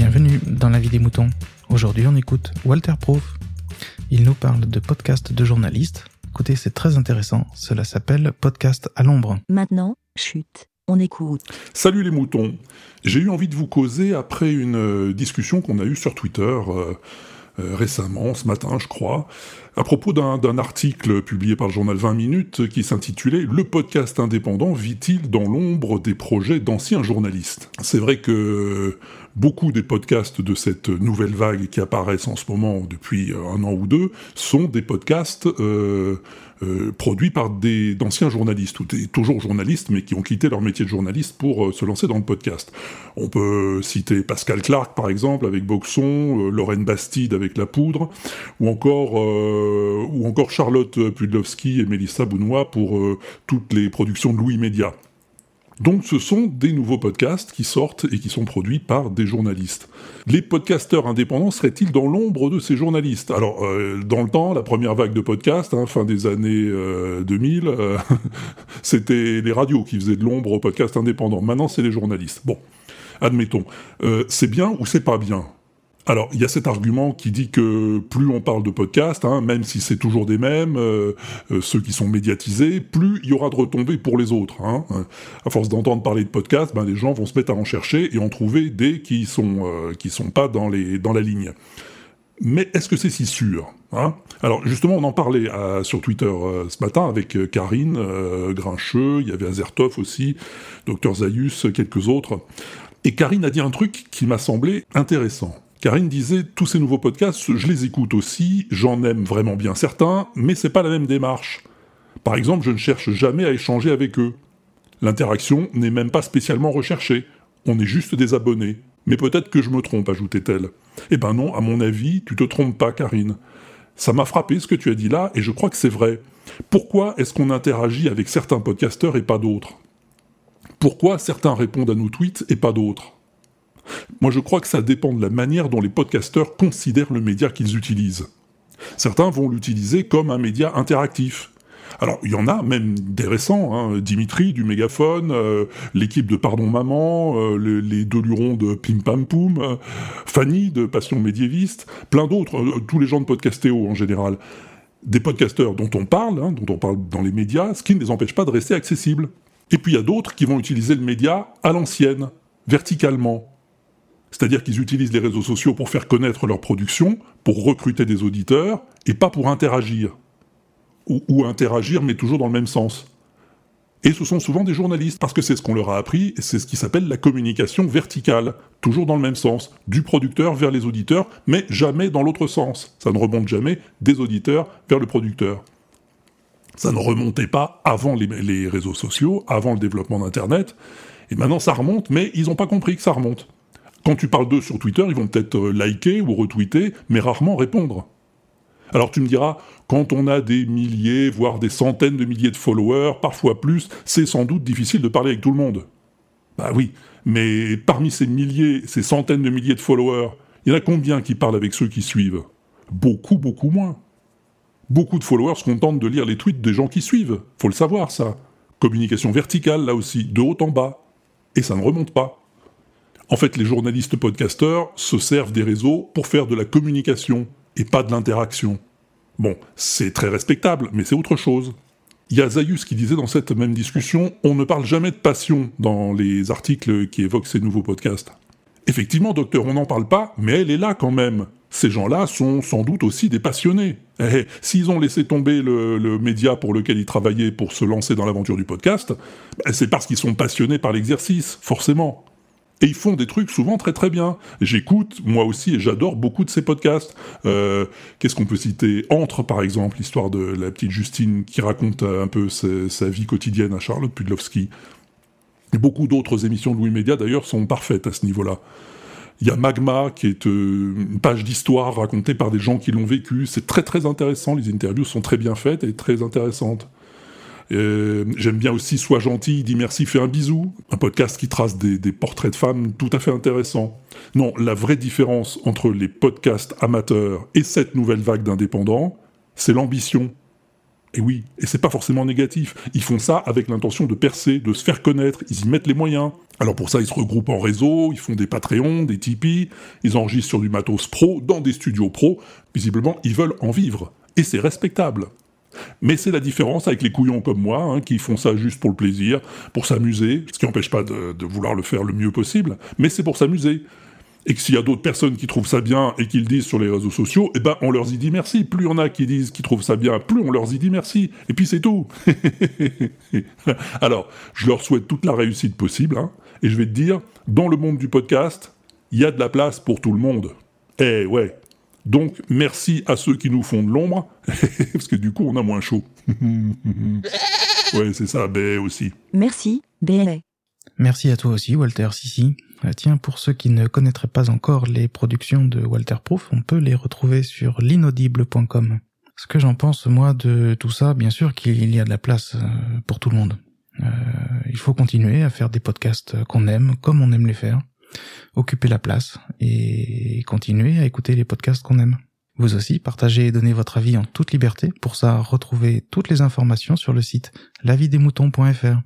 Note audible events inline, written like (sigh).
Bienvenue dans la vie des moutons. Aujourd'hui, on écoute Walter Proof. Il nous parle de podcast de journalistes. Écoutez, c'est très intéressant. Cela s'appelle Podcast à l'ombre. Maintenant, chute, on écoute. Salut les moutons. J'ai eu envie de vous causer après une euh, discussion qu'on a eue sur Twitter euh, euh, récemment, ce matin, je crois, à propos d'un article publié par le journal 20 minutes qui s'intitulait Le podcast indépendant vit-il dans l'ombre des projets d'anciens journalistes? C'est vrai que beaucoup des podcasts de cette nouvelle vague qui apparaissent en ce moment depuis un an ou deux sont des podcasts euh, euh, produits par des d'anciens journalistes ou des toujours journalistes mais qui ont quitté leur métier de journaliste pour euh, se lancer dans le podcast. On peut citer Pascal Clark par exemple avec Boxon, Lorraine Bastide avec La Poudre ou encore ou encore Charlotte Pudlowski et Mélissa Bounois pour toutes les productions de Louis Média. Donc ce sont des nouveaux podcasts qui sortent et qui sont produits par des journalistes. Les podcasteurs indépendants seraient-ils dans l'ombre de ces journalistes? Alors euh, dans le temps, la première vague de podcasts, hein, fin des années 2000, euh, euh, (laughs) c'était les radios qui faisaient de l'ombre aux podcasts indépendants. Maintenant c'est les journalistes. Bon, admettons. c'est bien ou c'est pas bien? Alors, il y a cet argument qui dit que plus on parle de podcasts, hein, même si c'est toujours des mêmes, euh, euh, ceux qui sont médiatisés, plus il y aura de retombées pour les autres. Hein. À force d'entendre parler de podcasts, ben, les gens vont se mettre à en chercher et en trouver des qui sont euh, sont pas dans les dans la ligne. Mais est-ce que c'est si sûr hein? Alors justement, on en parlait sur Twitter ce matin avec Karine Grincheux, il y avait Azertov aussi, Dr Zayus, quelques autres. Et Karine a dit un truc qui m'a semblé intéressant. Karine disait tous ces nouveaux podcasts, je les écoute aussi, j'en aime vraiment bien certains, mais c'est pas la même démarche. Par exemple, je ne cherche jamais à échanger avec eux. L'interaction n'est même pas spécialement recherchée. On est juste des abonnés. Mais peut-être que je me trompe, ajoutait-elle. Eh ben non, à mon avis, tu te trompes pas, Karine. Ça m'a frappé ce que tu as dit là, et je crois que c'est vrai. Pourquoi est-ce qu'on interagit avec certains podcasteurs et pas d'autres? Pourquoi certains répondent à nos tweets et pas d'autres? Moi, je crois que ça dépend de la manière dont les podcasteurs considèrent le média qu'ils utilisent. Certains vont l'utiliser comme un média interactif. Alors, il y en a même des récents, hein, Dimitri du Mégaphone, euh, l'équipe de Pardon Maman, euh, les, deux lurons de Pim Pam Poum, euh, Fanny de Passion médiéviste, plein d'autres, tous les gens de Podcastéo en général. Des podcasteurs dont on parle, hein, dont on parle dans les médias, ce qui ne les empêche pas de rester accessibles. Et puis il y a d'autres qui vont utiliser le média à l'ancienne, verticalement, c'est-à-dire qu'ils utilisent les réseaux sociaux pour faire connaître leur production, pour recruter des auditeurs, et pas pour interagir. Ou, interagir, mais toujours dans le même sens. Et ce sont souvent des journalistes, parce que c'est ce qu'on leur a appris, et c'est ce qui s'appelle la communication verticale, toujours dans le même sens, du producteur vers les auditeurs, mais jamais dans l'autre sens. Ça ne remonte jamais des auditeurs vers le producteur. Ça ne remontait pas avant les, les réseaux sociaux, avant le développement d'Internet, et maintenant ça remonte, mais ils n'ont pas compris que ça remonte. Quand tu parles d'eux sur Twitter, ils vont peut-être euh, liker ou retweeter, mais rarement répondre. Alors tu me diras, quand on a des milliers, voire des centaines de milliers de followers, parfois plus, c'est sans doute difficile de parler avec tout le monde. Bah oui, mais parmi ces milliers, ces centaines de milliers de followers, il y en a combien qui parlent avec ceux qui suivent? Beaucoup, beaucoup moins. Beaucoup de followers se contentent de lire les tweets des gens qui suivent. Faut le savoir, ça. Communication verticale, là aussi, de haut en bas. Et ça ne remonte pas. En fait, les journalistes podcasteurs se servent des réseaux pour faire de la communication et pas de l'interaction. Bon, c'est très respectable, mais c'est autre chose. Il y a Zayus qui disait dans cette même discussion On ne parle jamais de passion dans les articles qui évoquent ces nouveaux podcasts. Effectivement, docteur, on n'en parle pas, mais elle est là quand même. Ces gens-là sont sans doute aussi des passionnés. Eh, S'ils ont laissé tomber le, média pour lequel ils travaillaient pour se lancer dans l'aventure du podcast, ben, c'est parce qu'ils sont passionnés par l'exercice, forcément. Et ils font des trucs souvent très très bien. J'écoute, moi aussi, et j'adore beaucoup de ces podcasts. Euh, Qu'est-ce qu'on peut citer? Entre, par exemple, l'histoire de la petite Justine qui raconte un peu sa, vie quotidienne à Charlotte Pudlowski. Beaucoup d'autres émissions de Louis Média, d'ailleurs, sont parfaites à ce niveau-là. Il y a Magma, qui est euh, une page d'histoire racontée par des gens qui l'ont vécu. C'est très très intéressant, les interviews sont très bien faites et très intéressantes. Euh, j'aime bien aussi Sois gentil, dis merci, fais un bisou. Un podcast qui trace des, portraits de femmes tout à fait intéressants. Non, la vraie différence entre les podcasts amateurs et cette nouvelle vague d'indépendants, c'est l'ambition. Et oui, et c'est pas forcément négatif. Ils font ça avec l'intention de percer, de se faire connaître, ils y mettent les moyens. Alors pour ça, ils se regroupent en réseau, ils font des Patreons, des Tipeee, ils enregistrent sur du matos pro, dans des studios pro. Visiblement, ils veulent en vivre. Et c'est respectable. Mais c'est la différence avec les couillons comme moi, hein, qui font ça juste pour le plaisir, pour s'amuser, ce qui n'empêche pas de, vouloir le faire le mieux possible, mais c'est pour s'amuser. Et que s'il y a d'autres personnes qui trouvent ça bien et qui le disent sur les réseaux sociaux, eh ben on leur y dit merci. Plus en a qui disent qu'ils trouvent ça bien, plus on leur y dit merci. Et puis c'est tout. (laughs) Alors, je leur souhaite toute la réussite possible, hein, et je vais te dire, dans le monde du podcast, il y a de la place pour tout le monde. Eh ouais, donc, merci à ceux qui nous font de l'ombre, (laughs) parce que du coup, on a moins chaud. (laughs) ouais, c'est ça, B aussi. Merci, BLA. Merci à toi aussi, Walter Sissi. Euh, tiens, pour ceux qui ne connaîtraient pas encore les productions de Walter Proof, on peut les retrouver sur l'inaudible.com. Ce que j'en pense, moi, de tout ça, bien sûr qu'il y a de la place euh, pour tout le monde. Euh, il faut continuer à faire des podcasts qu'on aime, comme on aime les faire occuper la place et continuer à écouter les podcasts qu'on aime. Vous aussi, partagez et donnez votre avis en toute liberté. Pour ça, retrouvez toutes les informations sur le site lavidesmoutons.fr.